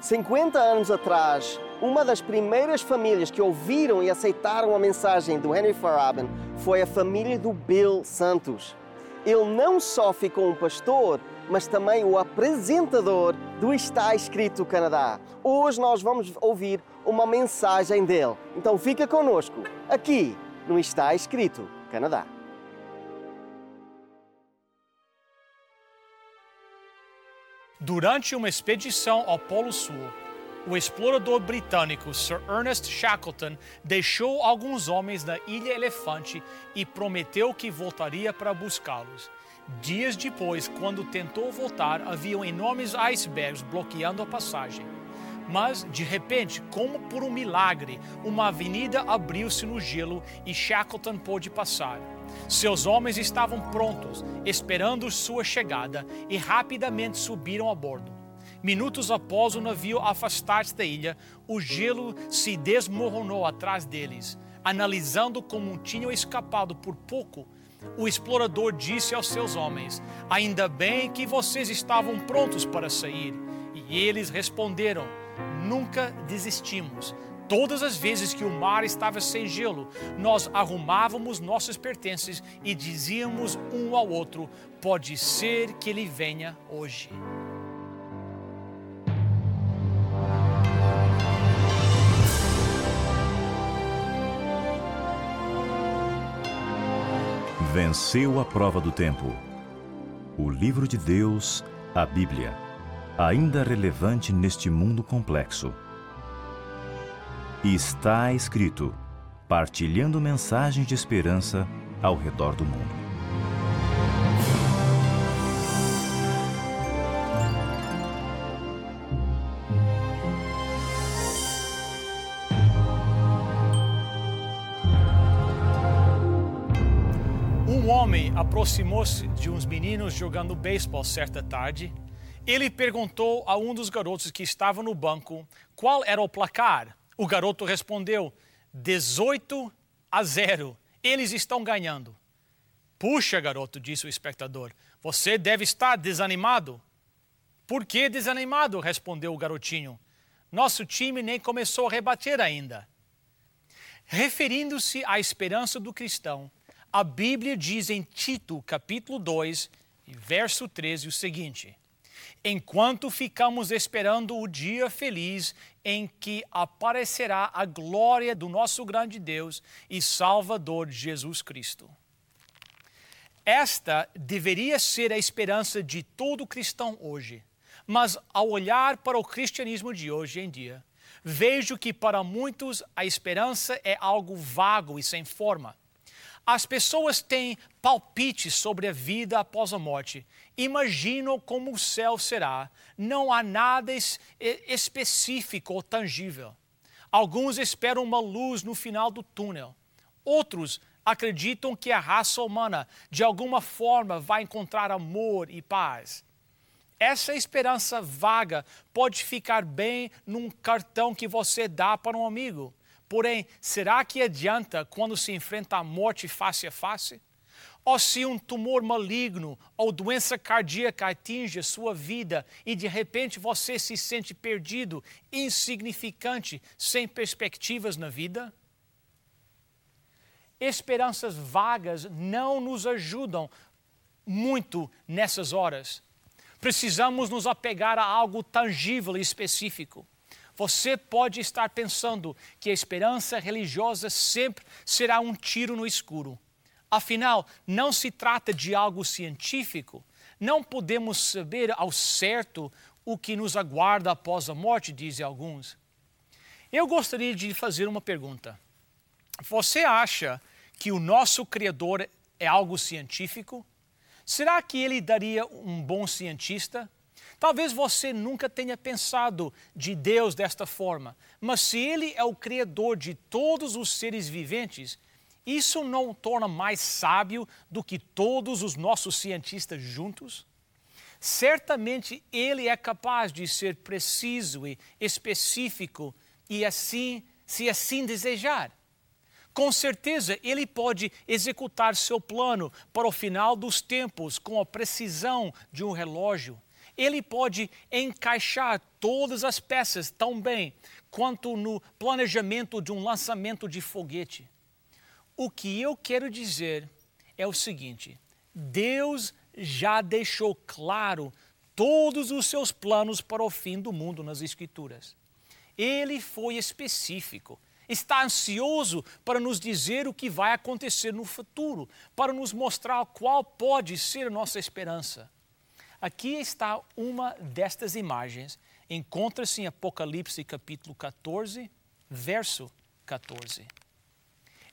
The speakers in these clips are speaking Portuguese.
50 anos atrás, uma das primeiras famílias que ouviram e aceitaram a mensagem do Henry Faraben foi a família do Bill Santos. Ele não só ficou um pastor, mas também o apresentador do Está Escrito Canadá. Hoje nós vamos ouvir uma mensagem dele. Então fica conosco, aqui no Está Escrito Canadá. Durante uma expedição ao Polo Sul, o explorador britânico Sir Ernest Shackleton deixou alguns homens na Ilha Elefante e prometeu que voltaria para buscá-los. Dias depois, quando tentou voltar, haviam enormes icebergs bloqueando a passagem. Mas, de repente, como por um milagre, uma avenida abriu-se no gelo e Shackleton pôde passar. Seus homens estavam prontos, esperando sua chegada, e rapidamente subiram a bordo. Minutos após o navio afastar-se da ilha, o gelo se desmoronou atrás deles. Analisando como tinham escapado por pouco, o explorador disse aos seus homens: Ainda bem que vocês estavam prontos para sair. E eles responderam: Nunca desistimos. Todas as vezes que o mar estava sem gelo, nós arrumávamos nossos pertences e dizíamos um ao outro: Pode ser que ele venha hoje. Venceu a prova do tempo. O livro de Deus, a Bíblia, ainda relevante neste mundo complexo. E está escrito, partilhando mensagens de esperança ao redor do mundo. Um homem aproximou-se de uns meninos jogando beisebol certa tarde. Ele perguntou a um dos garotos que estava no banco qual era o placar. O garoto respondeu: 18 a 0. Eles estão ganhando. Puxa, garoto, disse o espectador, você deve estar desanimado. Por que desanimado? respondeu o garotinho. Nosso time nem começou a rebater ainda. Referindo-se à esperança do cristão, a Bíblia diz em Tito, capítulo 2, verso 13, o seguinte: Enquanto ficamos esperando o dia feliz em que aparecerá a glória do nosso grande Deus e Salvador Jesus Cristo. Esta deveria ser a esperança de todo cristão hoje. Mas ao olhar para o cristianismo de hoje em dia, vejo que para muitos a esperança é algo vago e sem forma. As pessoas têm palpites sobre a vida após a morte, imaginam como o céu será, não há nada específico ou tangível. Alguns esperam uma luz no final do túnel, outros acreditam que a raça humana, de alguma forma, vai encontrar amor e paz. Essa esperança vaga pode ficar bem num cartão que você dá para um amigo. Porém, será que adianta quando se enfrenta a morte face a face? Ou se um tumor maligno ou doença cardíaca atinge a sua vida e de repente você se sente perdido, insignificante, sem perspectivas na vida? Esperanças vagas não nos ajudam muito nessas horas. Precisamos nos apegar a algo tangível e específico. Você pode estar pensando que a esperança religiosa sempre será um tiro no escuro. Afinal, não se trata de algo científico. Não podemos saber ao certo o que nos aguarda após a morte, dizem alguns. Eu gostaria de fazer uma pergunta. Você acha que o nosso Criador é algo científico? Será que ele daria um bom cientista? Talvez você nunca tenha pensado de Deus desta forma, mas se Ele é o Criador de todos os seres viventes, isso não o torna mais sábio do que todos os nossos cientistas juntos? Certamente Ele é capaz de ser preciso e específico e assim, se assim desejar. Com certeza, ele pode executar seu plano para o final dos tempos com a precisão de um relógio. Ele pode encaixar todas as peças tão bem quanto no planejamento de um lançamento de foguete. O que eu quero dizer é o seguinte: Deus já deixou claro todos os seus planos para o fim do mundo nas Escrituras. Ele foi específico está ansioso para nos dizer o que vai acontecer no futuro, para nos mostrar qual pode ser a nossa esperança. Aqui está uma destas imagens. Encontra-se em Apocalipse capítulo 14, verso 14.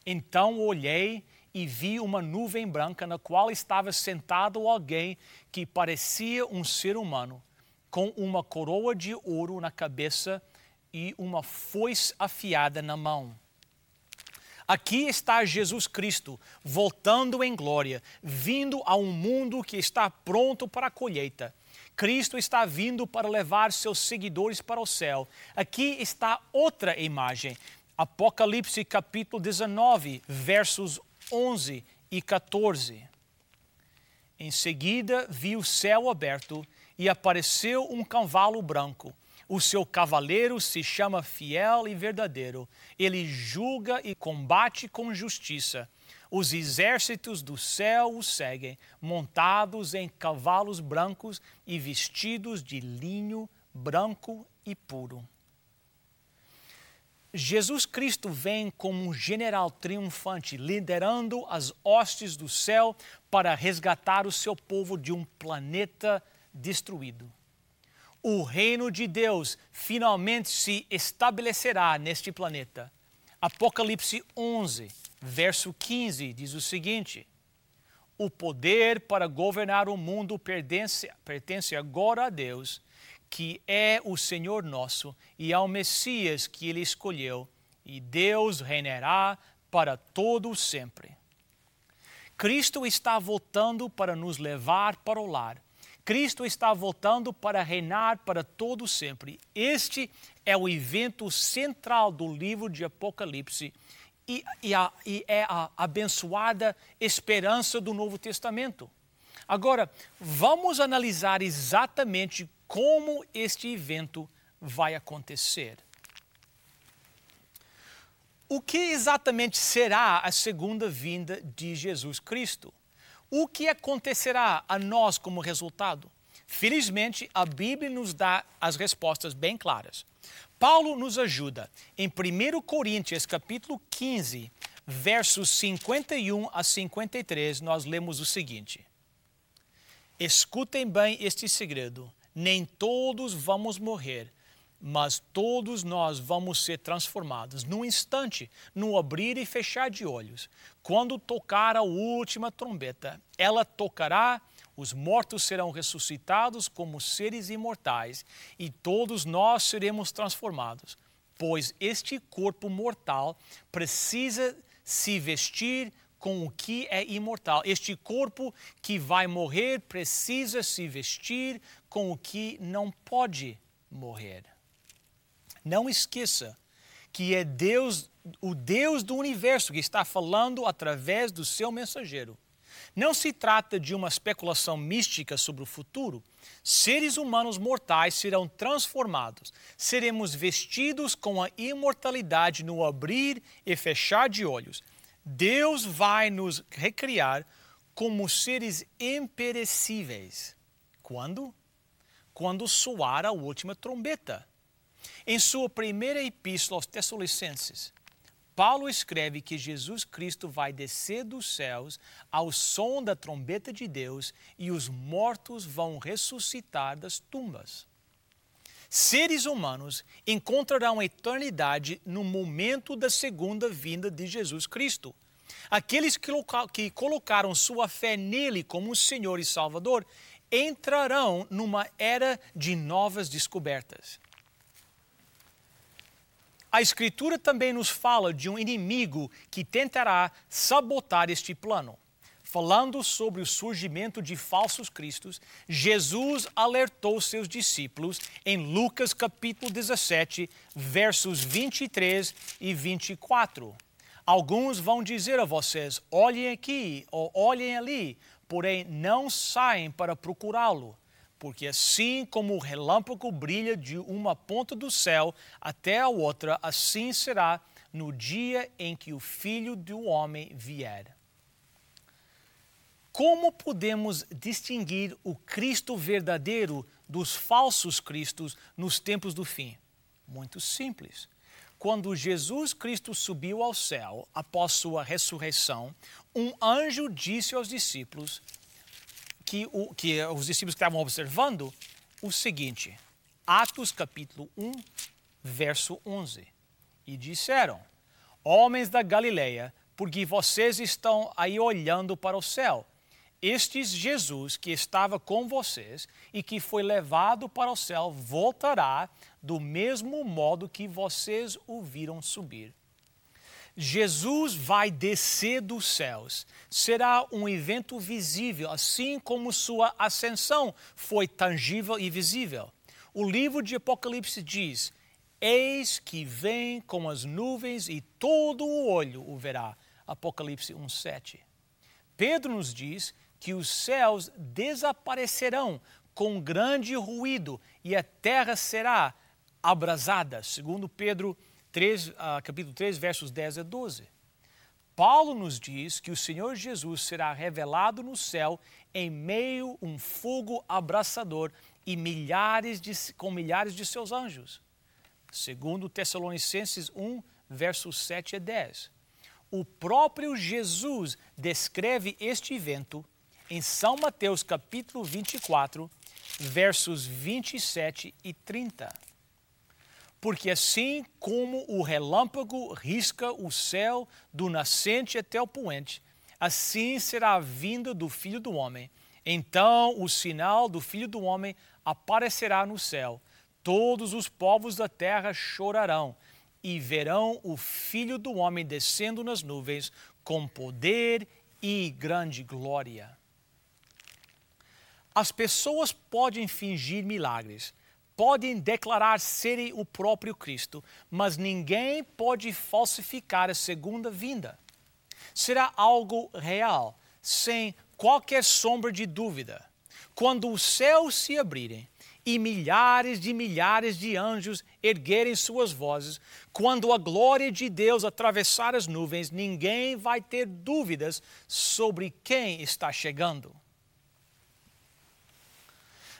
Então olhei e vi uma nuvem branca na qual estava sentado alguém que parecia um ser humano, com uma coroa de ouro na cabeça e uma foice afiada na mão. Aqui está Jesus Cristo, voltando em glória, vindo a um mundo que está pronto para a colheita. Cristo está vindo para levar seus seguidores para o céu. Aqui está outra imagem. Apocalipse capítulo 19, versos 11 e 14. Em seguida, vi o céu aberto e apareceu um cavalo branco o seu cavaleiro se chama fiel e verdadeiro. Ele julga e combate com justiça. Os exércitos do céu o seguem, montados em cavalos brancos e vestidos de linho branco e puro. Jesus Cristo vem como um general triunfante, liderando as hostes do céu para resgatar o seu povo de um planeta destruído o reino de Deus finalmente se estabelecerá neste planeta. Apocalipse 11, verso 15 diz o seguinte: O poder para governar o mundo pertence, pertence agora a Deus, que é o Senhor nosso, e ao Messias que ele escolheu, e Deus reinará para todo sempre. Cristo está voltando para nos levar para o lar Cristo está voltando para reinar para todo sempre. Este é o evento central do livro de Apocalipse e, e, a, e é a abençoada esperança do Novo Testamento. Agora, vamos analisar exatamente como este evento vai acontecer. O que exatamente será a segunda vinda de Jesus Cristo? O que acontecerá a nós como resultado? Felizmente, a Bíblia nos dá as respostas bem claras. Paulo nos ajuda. Em 1 Coríntios, capítulo 15, versos 51 a 53, nós lemos o seguinte: Escutem bem este segredo: nem todos vamos morrer, mas todos nós vamos ser transformados num instante, no abrir e fechar de olhos. Quando tocar a última trombeta, ela tocará, os mortos serão ressuscitados como seres imortais e todos nós seremos transformados, pois este corpo mortal precisa se vestir com o que é imortal. Este corpo que vai morrer precisa se vestir com o que não pode morrer. Não esqueça que é Deus, o Deus do universo, que está falando através do seu mensageiro. Não se trata de uma especulação mística sobre o futuro. Seres humanos mortais serão transformados. Seremos vestidos com a imortalidade no abrir e fechar de olhos. Deus vai nos recriar como seres imperecíveis. Quando? Quando soar a última trombeta. Em sua primeira epístola aos Tessalonicenses, Paulo escreve que Jesus Cristo vai descer dos céus ao som da trombeta de Deus e os mortos vão ressuscitar das tumbas. Seres humanos encontrarão a eternidade no momento da segunda vinda de Jesus Cristo. Aqueles que colocaram sua fé nele como Senhor e Salvador entrarão numa era de novas descobertas. A Escritura também nos fala de um inimigo que tentará sabotar este plano. Falando sobre o surgimento de falsos cristos, Jesus alertou seus discípulos em Lucas capítulo 17, versos 23 e 24. Alguns vão dizer a vocês: olhem aqui ou olhem ali, porém não saem para procurá-lo. Porque assim como o relâmpago brilha de uma ponta do céu até a outra, assim será no dia em que o Filho do Homem vier. Como podemos distinguir o Cristo verdadeiro dos falsos cristos nos tempos do fim? Muito simples. Quando Jesus Cristo subiu ao céu após sua ressurreição, um anjo disse aos discípulos que, o, que os discípulos estavam observando o seguinte: Atos capítulo 1, verso 11. E disseram: Homens da Galileia, porque vocês estão aí olhando para o céu este Jesus que estava com vocês e que foi levado para o céu voltará do mesmo modo que vocês o viram subir. Jesus vai descer dos céus. Será um evento visível, assim como sua ascensão foi tangível e visível. O livro de Apocalipse diz: Eis que vem com as nuvens e todo o olho o verá. Apocalipse 1:7. Pedro nos diz que os céus desaparecerão com grande ruído e a terra será abrasada, segundo Pedro 3, uh, ah, capítulo 3, versos 10 a 12. Paulo nos diz que o Senhor Jesus será revelado no céu em meio a um fogo abraçador e milhares de, com milhares de seus anjos. Segundo Tessalonicenses 1, versos 7 a 10. O próprio Jesus descreve este evento em São Mateus capítulo 24, versos 27 e 30. Porque assim como o relâmpago risca o céu do nascente até o poente, assim será a vinda do Filho do Homem. Então o sinal do Filho do Homem aparecerá no céu. Todos os povos da terra chorarão e verão o Filho do Homem descendo nas nuvens com poder e grande glória. As pessoas podem fingir milagres, podem declarar serem o próprio Cristo, mas ninguém pode falsificar a segunda vinda. Será algo real, sem qualquer sombra de dúvida. Quando os céus se abrirem e milhares de milhares de anjos erguerem suas vozes, quando a glória de Deus atravessar as nuvens, ninguém vai ter dúvidas sobre quem está chegando.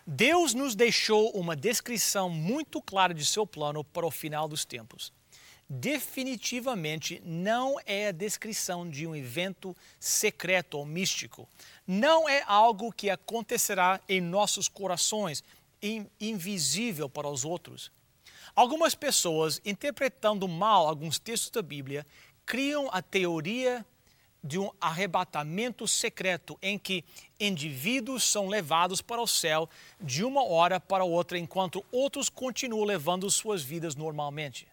Deus nos deixou uma descrição muito clara de seu plano para o final dos tempos. Definitivamente não é a descrição de um evento secreto ou místico. Não é algo que acontecerá em nossos corações, invisível para os outros. Algumas pessoas, interpretando mal alguns textos da Bíblia, criam a teoria de um arrebatamento secreto em que indivíduos são levados para o céu de uma hora para outra, enquanto outros continuam levando suas vidas normalmente.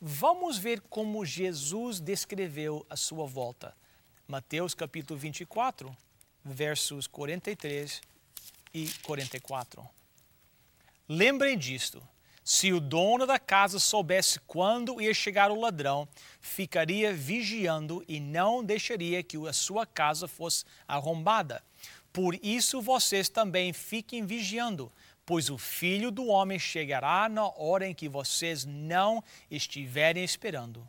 Vamos ver como Jesus descreveu a sua volta. Mateus capítulo 24, versos 43 e 44. Lembrem disto. Se o dono da casa soubesse quando ia chegar o ladrão, ficaria vigiando e não deixaria que a sua casa fosse arrombada. Por isso vocês também fiquem vigiando, pois o filho do homem chegará na hora em que vocês não estiverem esperando.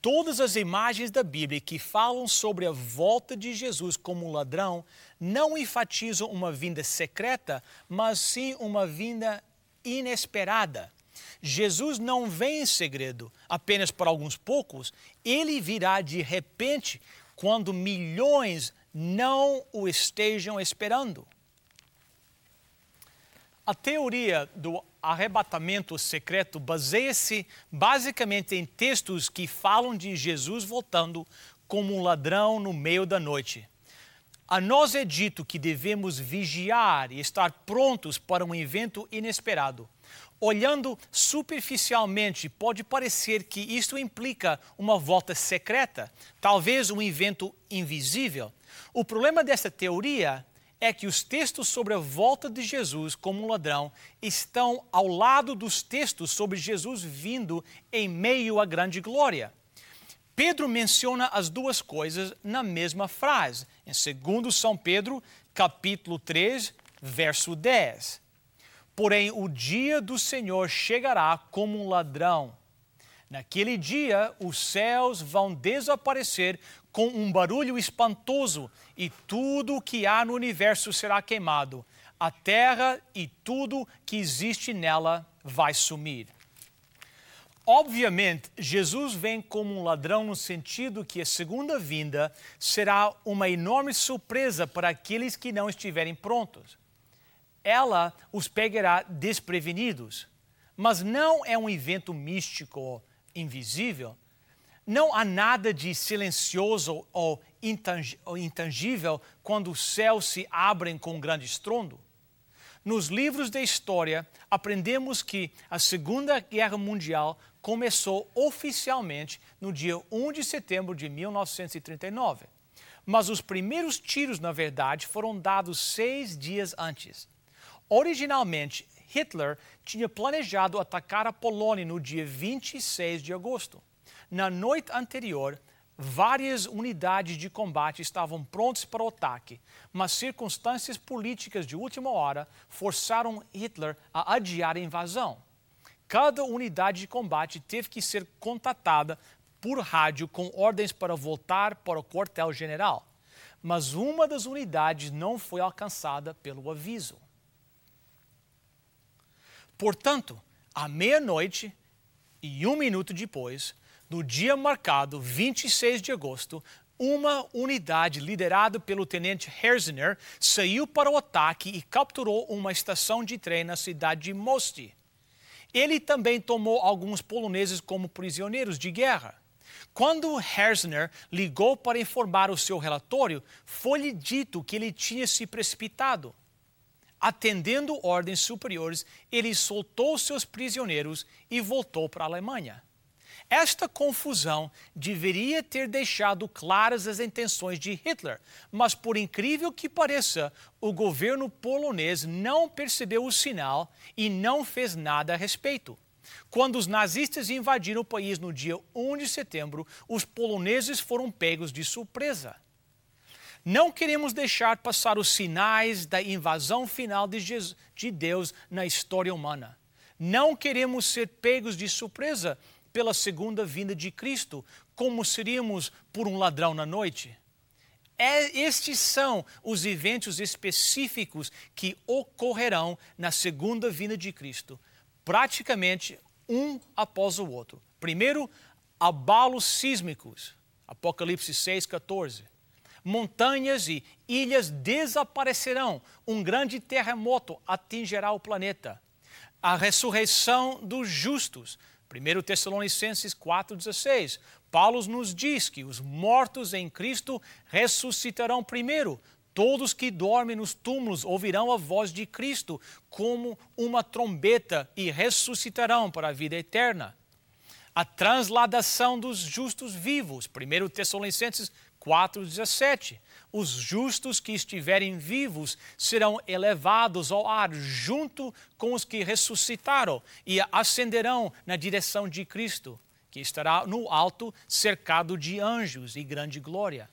Todas as imagens da Bíblia que falam sobre a volta de Jesus como ladrão não enfatizam uma vinda secreta, mas sim uma vinda inesperada. Jesus não vem em segredo apenas para alguns poucos, ele virá de repente quando milhões não o estejam esperando. A teoria do arrebatamento secreto baseia-se basicamente em textos que falam de Jesus voltando como um ladrão no meio da noite. A nós é dito que devemos vigiar e estar prontos para um evento inesperado. Olhando superficialmente, pode parecer que isto implica uma volta secreta, talvez um evento invisível. O problema dessa teoria é que os textos sobre a volta de Jesus como um ladrão estão ao lado dos textos sobre Jesus vindo em meio à grande glória. Pedro menciona as duas coisas na mesma frase. Em 2 São Pedro, capítulo 3, verso 10. Porém, o dia do Senhor chegará como um ladrão. Naquele dia, os céus vão desaparecer com um barulho espantoso e tudo o que há no universo será queimado. A terra e tudo que existe nela vai sumir. Obviamente, Jesus vem como um ladrão no sentido que a segunda vinda será uma enorme surpresa para aqueles que não estiverem prontos ela os pegará desprevenidos. Mas não é um evento místico invisível. Não há nada de silencioso ou intangível quando os céus se abrem com um grande estrondo. Nos livros da história, aprendemos que a Segunda Guerra Mundial começou oficialmente no dia 1 de setembro de 1939. Mas os primeiros tiros, na verdade, foram dados seis dias antes. Originalmente, Hitler tinha planejado atacar a Polônia no dia 26 de agosto. Na noite anterior, várias unidades de combate estavam prontas para o ataque, mas circunstâncias políticas de última hora forçaram Hitler a adiar a invasão. Cada unidade de combate teve que ser contatada por rádio com ordens para voltar para o quartel-general, mas uma das unidades não foi alcançada pelo aviso. Portanto, à meia-noite e um minuto depois, no dia marcado 26 de agosto, uma unidade liderada pelo tenente Herzner saiu para o ataque e capturou uma estação de trem na cidade de Mosti. Ele também tomou alguns poloneses como prisioneiros de guerra. Quando Herzner ligou para informar o seu relatório, foi-lhe dito que ele tinha se precipitado atendendo ordens superiores, ele soltou seus prisioneiros e voltou para a Alemanha. Esta confusão deveria ter deixado claras as intenções de Hitler, mas, por incrível que pareça, o governo polonês não percebeu o sinal e não fez nada a respeito. Quando os nazistas invadiram o país no dia 1 de setembro, os poloneses foram pegos de surpresa. Não queremos deixar passar os sinais da invasão final de, Jesus, de Deus na história humana. Não queremos ser pegos de surpresa pela segunda vinda de Cristo, como seríamos por um ladrão na noite. É, estes são os eventos específicos que ocorrerão na segunda vinda de Cristo, praticamente um após o outro. Primeiro, abalos sísmicos, Apocalipse 6, 14 montanhas e ilhas desaparecerão, um grande terremoto atingirá o planeta. A ressurreição dos justos, 1 Tessalonicenses 4,16. Paulo nos diz que os mortos em Cristo ressuscitarão primeiro. Todos que dormem nos túmulos ouvirão a voz de Cristo como uma trombeta e ressuscitarão para a vida eterna. A transladação dos justos vivos, 1 Tessalonicenses 4,17. Os justos que estiverem vivos serão elevados ao ar junto com os que ressuscitaram e ascenderão na direção de Cristo, que estará no alto, cercado de anjos e grande glória.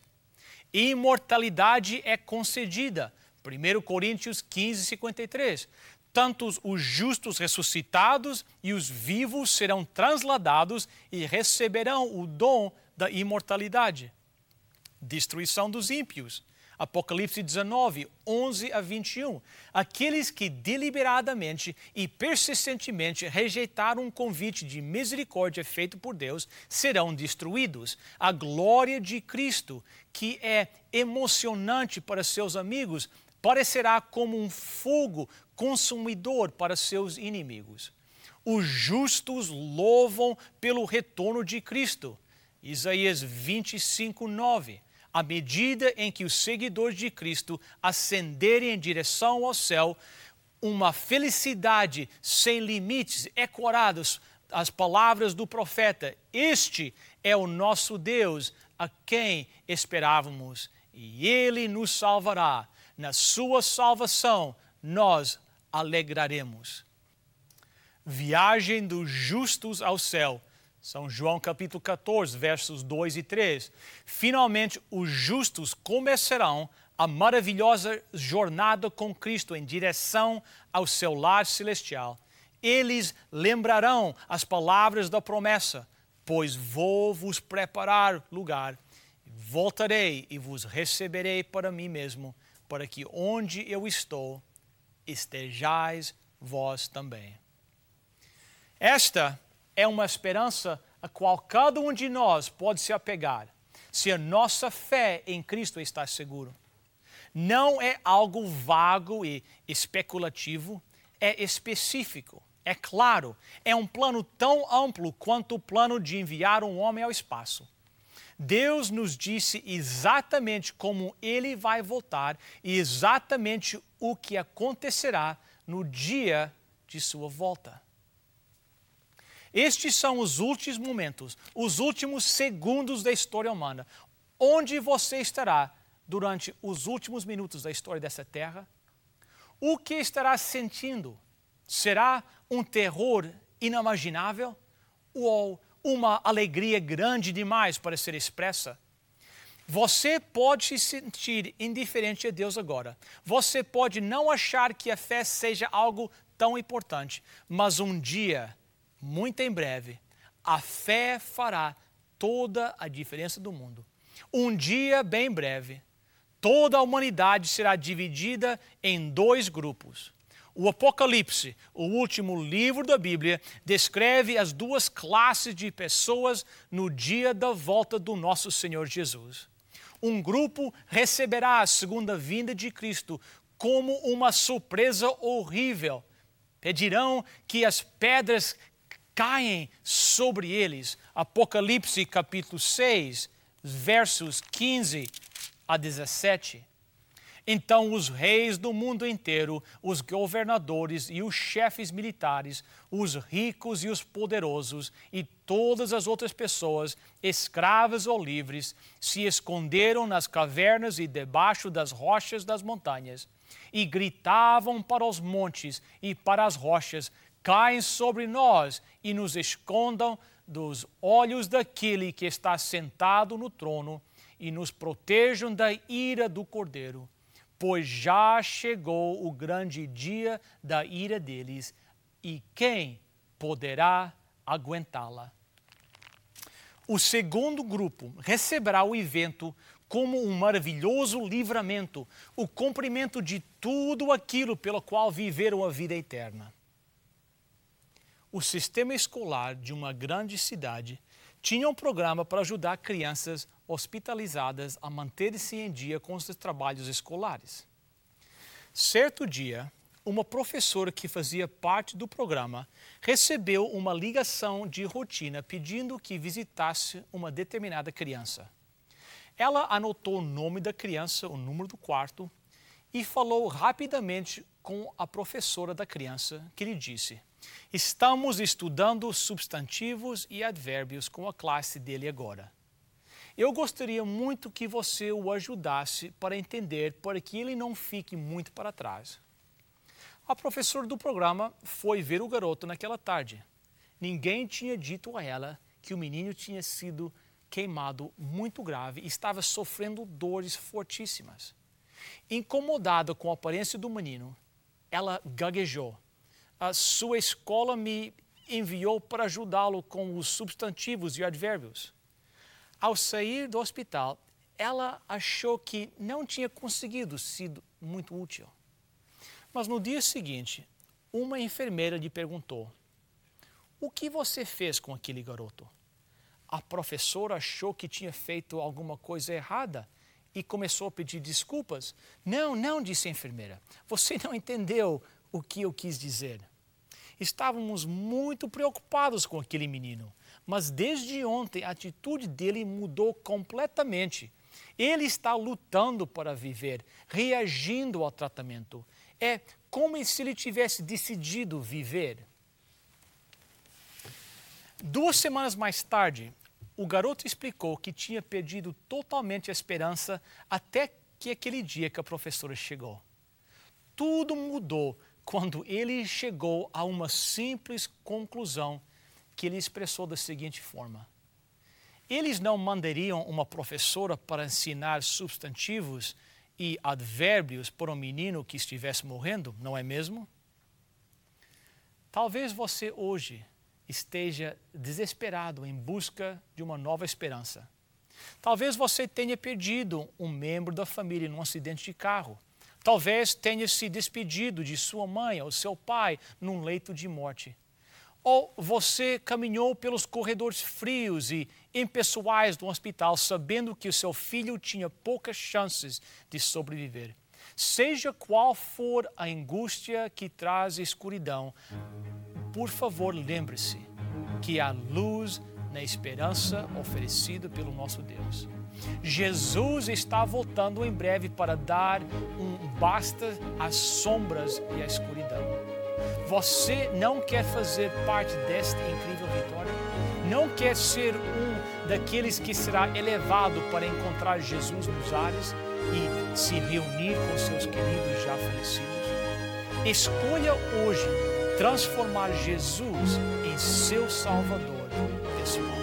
Imortalidade é concedida. 1 Coríntios 15, 53. Tanto os justos ressuscitados e os vivos serão transladados e receberão o dom da imortalidade destruição dos ímpios. Apocalipse 19, 11 a 21. Aqueles que deliberadamente e persistentemente rejeitaram um convite de misericórdia feito por Deus serão destruídos. A glória de Cristo, que é emocionante para seus amigos, parecerá como um fogo consumidor para seus inimigos. Os justos louvam pelo retorno de Cristo. Isaías 25, 9 à medida em que os seguidores de Cristo ascenderem em direção ao céu, uma felicidade sem limites, ecoadas as palavras do profeta: Este é o nosso Deus, a quem esperávamos, e ele nos salvará. Na sua salvação, nós alegraremos. Viagem dos justos ao céu são João capítulo 14, versos 2 e 3. Finalmente, os justos começarão a maravilhosa jornada com Cristo em direção ao seu lar celestial, eles lembrarão as palavras da promessa: Pois vou vos preparar lugar, voltarei e vos receberei para mim mesmo, para que onde eu estou, estejais vós também. Esta é uma esperança a qual cada um de nós pode se apegar, se a nossa fé em Cristo está seguro. Não é algo vago e especulativo, é específico, é claro, é um plano tão amplo quanto o plano de enviar um homem ao espaço. Deus nos disse exatamente como ele vai voltar e exatamente o que acontecerá no dia de sua volta. Estes são os últimos momentos, os últimos segundos da história humana. Onde você estará durante os últimos minutos da história dessa terra? O que estará sentindo? Será um terror inimaginável ou uma alegria grande demais para ser expressa? Você pode se sentir indiferente a Deus agora. Você pode não achar que a fé seja algo tão importante, mas um dia, muito em breve, a fé fará toda a diferença do mundo. Um dia bem breve, toda a humanidade será dividida em dois grupos o Apocalipse, o último livro da Bíblia, descreve as duas classes de pessoas no dia da volta do nosso Senhor Jesus. Um grupo receberá a segunda vinda de Cristo como uma surpresa horrível. Pedirão que as pedras caem sobre eles. Apocalipse capítulo 6, versos 15 a 17. Então os reis do mundo inteiro, os governadores e os chefes militares, os ricos e os poderosos e todas as outras pessoas, escravas ou livres, se esconderam nas cavernas e debaixo das rochas das montanhas e gritavam para os montes e para as rochas: Caem sobre nós e nos escondam dos olhos daquele que está sentado no trono e nos protejam da ira do cordeiro pois já chegou o grande dia da ira deles, e quem poderá aguentá-la? O segundo grupo receberá o evento como um maravilhoso livramento, o cumprimento de tudo aquilo pelo qual viveram a vida eterna. O sistema escolar de uma grande cidade tinha um programa para ajudar crianças hospitalizadas a manter-se em dia com os trabalhos escolares. Certo dia, uma professora que fazia parte do programa recebeu uma ligação de rotina pedindo que visitasse uma determinada criança. Ela anotou o nome da criança, o número do quarto e falou rapidamente com a professora da criança, que lhe disse: Estamos estudando substantivos e advérbios com a classe dele agora. Eu gostaria muito que você o ajudasse para entender para que ele não fique muito para trás. A professora do programa foi ver o garoto naquela tarde. Ninguém tinha dito a ela que o menino tinha sido queimado muito grave e estava sofrendo dores fortíssimas. Incomodada com a aparência do menino, ela gaguejou. A sua escola me enviou para ajudá-lo com os substantivos e advérbios. Ao sair do hospital, ela achou que não tinha conseguido sido muito útil. Mas no dia seguinte, uma enfermeira lhe perguntou: O que você fez com aquele garoto? A professora achou que tinha feito alguma coisa errada e começou a pedir desculpas. Não, não, disse a enfermeira. Você não entendeu o que eu quis dizer. Estávamos muito preocupados com aquele menino. Mas desde ontem a atitude dele mudou completamente. Ele está lutando para viver, reagindo ao tratamento. É como se ele tivesse decidido viver. Duas semanas mais tarde, o garoto explicou que tinha perdido totalmente a esperança até que aquele dia que a professora chegou. Tudo mudou quando ele chegou a uma simples conclusão que ele expressou da seguinte forma: Eles não mandariam uma professora para ensinar substantivos e advérbios por um menino que estivesse morrendo, não é mesmo? Talvez você hoje esteja desesperado em busca de uma nova esperança. Talvez você tenha perdido um membro da família num acidente de carro. Talvez tenha se despedido de sua mãe ou seu pai num leito de morte. Ou você caminhou pelos corredores frios e impessoais do hospital sabendo que o seu filho tinha poucas chances de sobreviver. Seja qual for a angústia que traz escuridão, por favor, lembre-se que há luz na esperança oferecida pelo nosso Deus. Jesus está voltando em breve para dar um basta às sombras e à escuridão. Você não quer fazer parte desta incrível vitória? Não quer ser um daqueles que será elevado para encontrar Jesus nos ares e se reunir com seus queridos já falecidos? Escolha hoje transformar Jesus em seu Salvador pessoal.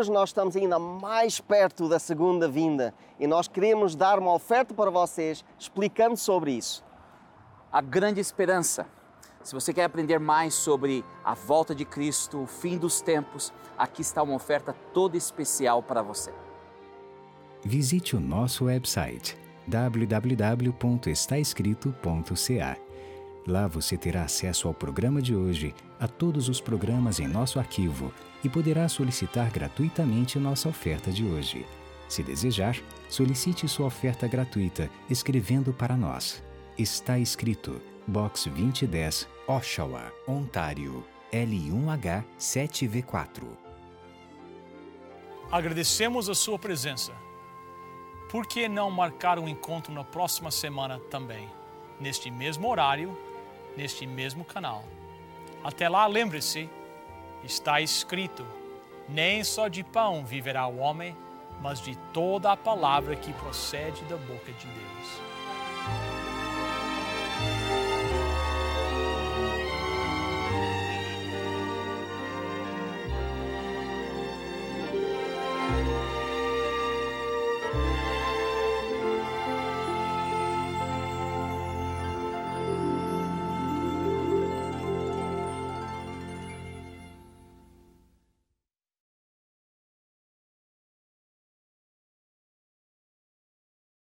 Hoje nós estamos ainda mais perto da segunda vinda e nós queremos dar uma oferta para vocês explicando sobre isso. a grande esperança. Se você quer aprender mais sobre a volta de Cristo, o fim dos tempos, aqui está uma oferta toda especial para você. Visite o nosso website www.estaescrito.ca. Lá você terá acesso ao programa de hoje, a todos os programas em nosso arquivo e poderá solicitar gratuitamente nossa oferta de hoje. Se desejar, solicite sua oferta gratuita escrevendo para nós. Está escrito Box 2010, Oshawa, Ontário, L1H 7V4. Agradecemos a sua presença. Por que não marcar um encontro na próxima semana também? Neste mesmo horário, neste mesmo canal. Até lá, lembre-se, está escrito: nem só de pão viverá o homem, mas de toda a palavra que procede da boca de Deus.